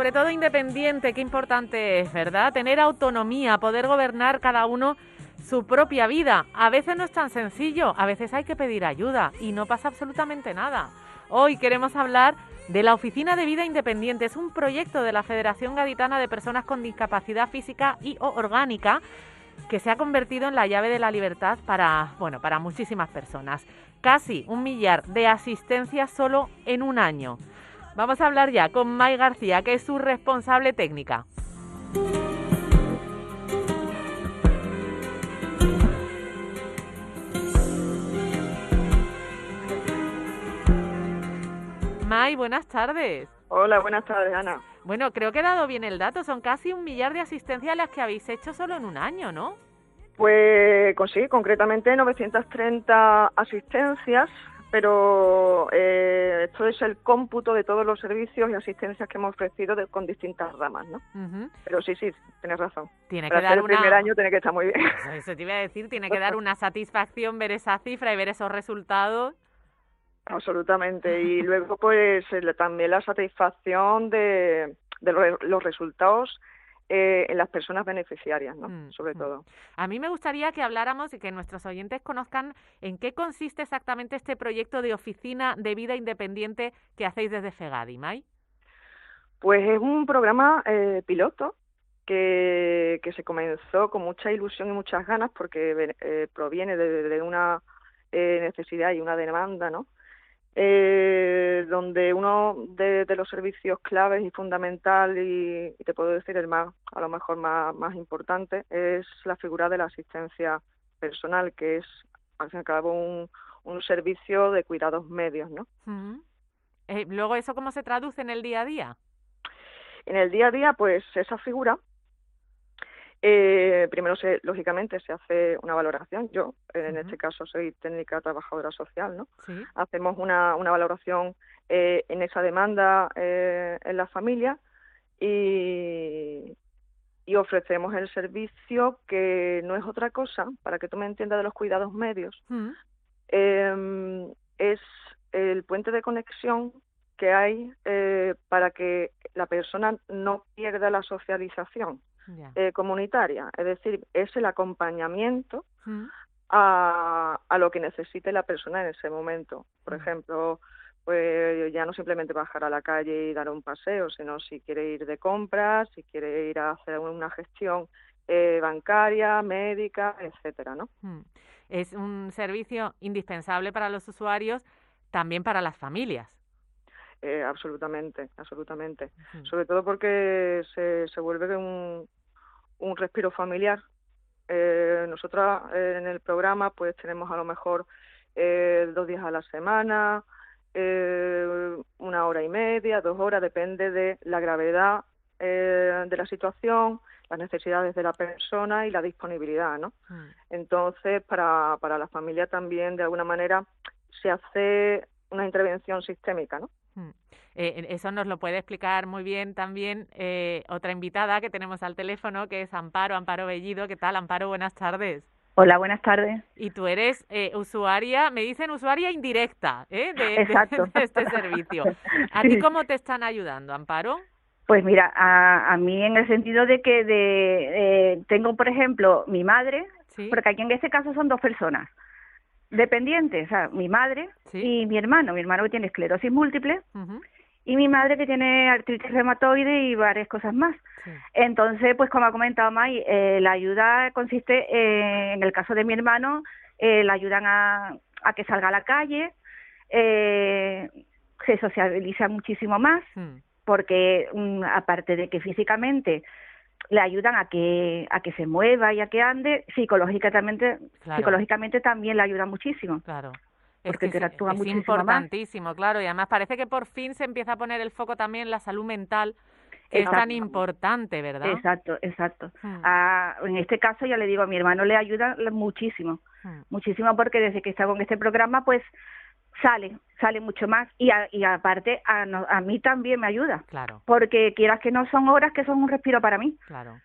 sobre todo independiente, qué importante es, ¿verdad? Tener autonomía, poder gobernar cada uno su propia vida. A veces no es tan sencillo, a veces hay que pedir ayuda y no pasa absolutamente nada. Hoy queremos hablar de la Oficina de Vida Independiente. Es un proyecto de la Federación Gaditana de Personas con Discapacidad Física y Orgánica que se ha convertido en la llave de la libertad para, bueno, para muchísimas personas. Casi un millar de asistencias solo en un año. Vamos a hablar ya con May García, que es su responsable técnica. May, buenas tardes. Hola, buenas tardes, Ana. Bueno, creo que he dado bien el dato. Son casi un millar de asistencias las que habéis hecho solo en un año, ¿no? Pues sí, concretamente 930 asistencias, pero eh, esto es el cómputo de todos los servicios y asistencias que hemos ofrecido con distintas ramas, ¿no? Pero sí, sí, tienes razón. Tiene que dar el primer año tiene que estar muy bien. Eso te iba a decir, tiene que dar una satisfacción ver esa cifra y ver esos resultados. Absolutamente. Y luego, pues, también la satisfacción de, los resultados eh, en las personas beneficiarias, ¿no? Mm, Sobre mm. todo. A mí me gustaría que habláramos y que nuestros oyentes conozcan en qué consiste exactamente este proyecto de oficina de vida independiente que hacéis desde FEGADI, May. Pues es un programa eh, piloto que, que se comenzó con mucha ilusión y muchas ganas porque eh, proviene de, una necesidad y una demanda, ¿no? Donde uno de, los servicios claves y fundamental y, te puedo decir el más a lo mejor más, más importante es la figura de la asistencia personal que es al fin y al cabo un, un servicio de cuidados medios no eh, luego eso cómo se traduce en el día a día en el día a día pues esa figura eh, primero, se, lógicamente, se hace una valoración. Yo, en este caso, soy técnica trabajadora social, ¿no? Hacemos una, una valoración eh, en esa demanda eh, en la familia y, y ofrecemos el servicio que no es otra cosa, para que tú me entiendas de los cuidados medios, em, es el puente de conexión que hay eh, para que la persona no pierda la socialización eh, comunitaria, es decir, es el acompañamiento mm. a, a, lo que necesite la persona en ese momento. Por mm. ejemplo, pues ya no simplemente bajar a la calle y dar un paseo, sino si quiere ir de compras, si quiere ir a hacer una gestión eh, bancaria, médica, etcétera, ¿no? Mm. Es un servicio indispensable para los usuarios, también para las familias. Eh, absolutamente, absolutamente. Sobre todo porque se, se vuelve un, un respiro familiar. Eh, nosotros eh, en el programa pues tenemos a lo mejor eh, dos días a la semana, eh, una hora y media, dos horas, depende de la gravedad de la situación, las necesidades de la persona y la disponibilidad, ¿no? Mm. Entonces, para, para la familia también, de alguna manera, se hace una intervención sistémica, ¿no? Eh, eso nos lo puede explicar muy bien también eh, otra invitada que tenemos al teléfono, que es Amparo, Amparo Bellido. ¿Qué tal, Amparo? Buenas tardes. Hola, buenas tardes. Y tú eres eh, usuaria, me dicen usuaria indirecta ¿eh? de, este servicio. ¿A ti cómo te están ayudando, Amparo? Pues mira, a, a mí en el sentido de que de, tengo, por ejemplo, mi madre, porque aquí en este caso son dos personas dependientes, o sea, mi madre y mi hermano, mi hermano que tiene esclerosis múltiple y mi madre que tiene artritis reumatoide y varias cosas más. Entonces, pues como ha comentado May, eh, la ayuda consiste, eh, en el caso de mi hermano, eh, la ayudan a, a que salga a la calle, eh, se socializa muchísimo más, mm. porque mm, aparte de que físicamente le ayudan a que a que se mueva y a que ande psicológicamente psicológicamente también le ayuda muchísimo. Claro. Porque es interactúa es, importantísimo claro y además parece que por fin se empieza a poner el foco también en la salud mental que es tan importante verdad exacto exacto. Hmm. ah, en este caso ya le digo a mi hermano le ayuda muchísimo. Hmm. muchísimo porque desde que está con este programa pues sale, sale mucho más y, y aparte a, a mí también me ayuda. Claro. Porque quieras que no son horas que son un respiro para mí. Claro.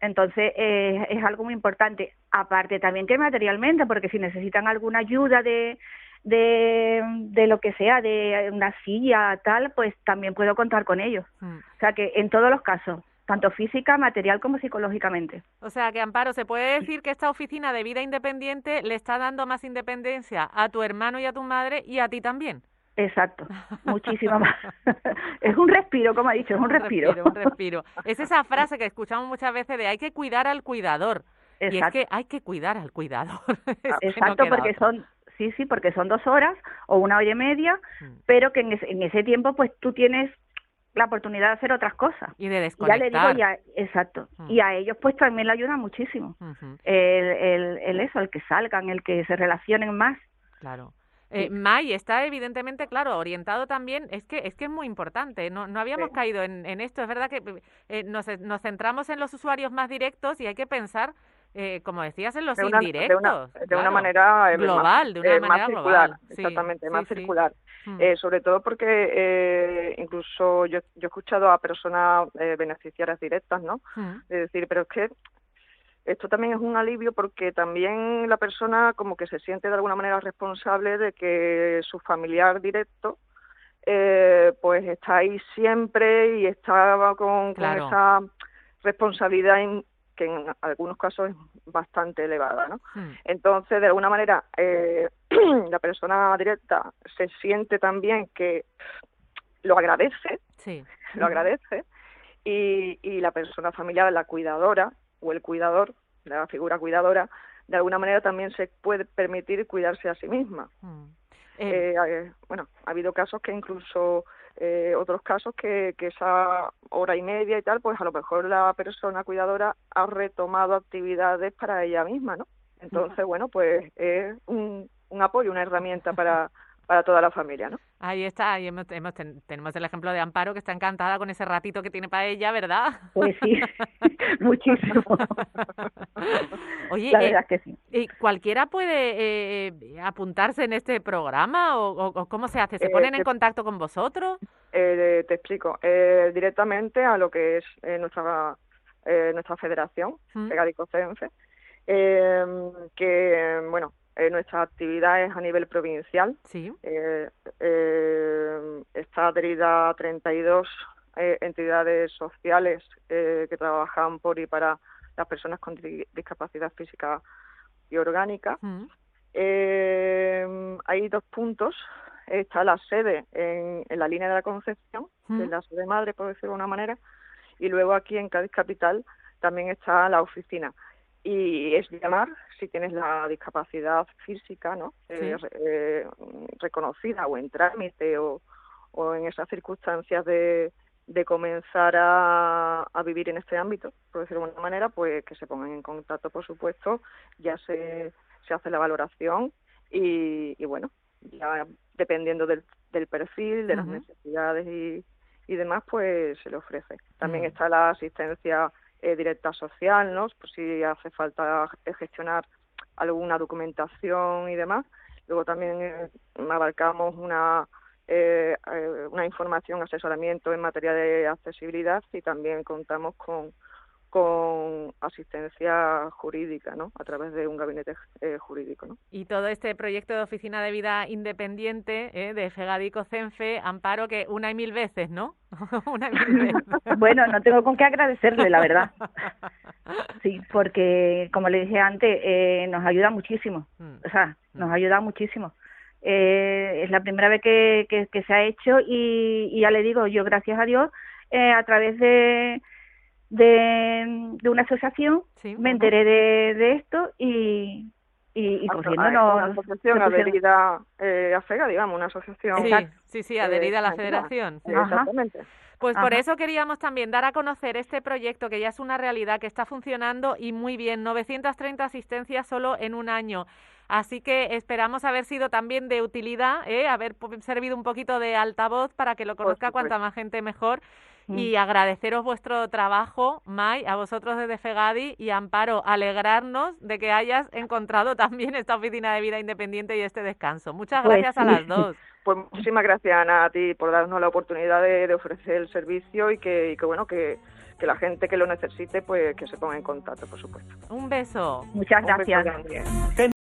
Entonces eh, es algo muy importante. Aparte también que materialmente, porque si necesitan alguna ayuda de, de, de lo que sea, de una silla, tal, pues también puedo contar con ellos. Mm. O sea que en todos los casos, tanto física, material como psicológicamente. O sea que, Amparo, ¿se puede decir que esta oficina de vida independiente le está dando más independencia a tu hermano y a tu madre y a ti también? Exacto, muchísimo más. es un respiro, como ha dicho, es un, respiro. Un respiro, Es esa frase que escuchamos muchas veces de hay que cuidar al cuidador. Y es que hay que cuidar al cuidador. Exacto, porque son, sí, sí, porque son dos horas o una hora y media, mm. pero que en ese, en ese tiempo pues tú tienes la oportunidad de hacer otras cosas. Y de desconectar. Ya le digo, ya, exacto. Mm. Y a ellos pues también le ayuda muchísimo. el, el, el, eso, el que salgan, el que se relacionen más. Claro. Eh, May está evidentemente, claro, orientado también, es que es que es muy importante, no, no habíamos caído en, en, esto, es verdad que eh, nos, nos centramos en los usuarios más directos y hay que pensar eh, como decías, en los indirectos. De una, manera global, de una eh, manera circular, exactamente, más circular. Mm. Eh, sobre todo porque incluso yo, yo he escuchado a personas beneficiarias directas, ¿no? Mm. De decir, pero es que esto también es un alivio porque también la persona como que se siente de alguna manera responsable de que su familiar directo pues está ahí siempre y está con, con esa responsabilidad que en algunos casos es bastante elevada, ¿no? Hmm. Entonces, de alguna manera, eh, la persona directa se siente también que lo agradece, sí. lo agradece, y, y la persona familiar, la cuidadora o el cuidador, la figura cuidadora, de alguna manera también se puede permitir cuidarse a sí misma. Hmm. Eh, eh, bueno, ha habido casos que incluso eh, otros casos que, que esa hora y media y tal, pues a lo mejor la persona cuidadora ha retomado actividades para ella misma, ¿no? Entonces, bueno, pues es un, un apoyo, una herramienta para, para toda la familia, ¿no? Ahí está, ahí hemos, tenemos el ejemplo de Amparo que está encantada con ese ratito que tiene para ella, ¿verdad? Pues sí, muchísimo. Oye, la verdad eh, que sí. ¿y ¿cualquiera puede eh, apuntarse en este programa o, cómo se hace? ¿Se ponen en contacto con vosotros? te explico. directamente a lo que es nuestra nuestra federación, ¿Mm? Cense, que, bueno, eh, nuestra actividad es a nivel provincial. Sí. Eh, eh, está adherida a 32 eh, entidades sociales que trabajan por y para las personas con discapacidad física y orgánica. Mm. hay dos puntos. Está la sede en, la línea de la Concepción, mm. la sede madre, por decirlo de una manera, y luego aquí en Cádiz Capital también está la oficina y es llamar si tienes la discapacidad física no eh, eh, reconocida o en trámite o, o en esas circunstancias de, de comenzar a, a, vivir en este ámbito, por decirlo de alguna manera, pues que se pongan en contacto, por supuesto, ya se, se hace la valoración y, y bueno, ya dependiendo del, del perfil, de las necesidades y, y demás, pues se le ofrece. También está la asistencia eh, directa social, ¿no? Por si hace falta gestionar alguna documentación y demás. Luego también eh, abarcamos una eh, eh, una información, asesoramiento en materia de accesibilidad y también contamos con con asistencia jurídica, ¿no? A través de un gabinete eh, jurídico, ¿no? Y todo este proyecto de oficina de vida independiente ¿eh? de Fegadico Cenfe, Amparo, que una y mil veces, ¿no? una y mil veces. bueno, no tengo con qué agradecerle, la verdad. Sí, porque, como le dije antes, eh, nos ayuda muchísimo. Mm. O sea, nos mm. ayuda muchísimo. Eh, es la primera vez que, que, que se ha hecho y, y, ya le digo, yo gracias a Dios, eh, a través de de, de una asociación, me enteré de, de esto y, y, y corriendo no, una asociación adherida eh, a FEGA, digamos, una asociación. Sí, sí, sí, adherida a la federación. exactamente. Pues por eso queríamos también dar a conocer este proyecto que ya es una realidad, que está funcionando y muy bien, 930 asistencias solo en un año. Así que esperamos haber sido también de utilidad, ¿eh? haber servido un poquito de altavoz para que lo conozca cuanta más gente mejor Mm. y agradeceros vuestro trabajo, May, a vosotros desde Fegadi y Amparo, alegrarnos de que hayas encontrado también esta oficina de vida independiente y este descanso. Muchas pues gracias a las dos. Pues muchísimas gracias Ana a ti por darnos la oportunidad de, ofrecer el servicio y que, y que bueno que, que, la gente que lo necesite pues que se ponga en contacto, por supuesto. Un beso. Muchas gracias.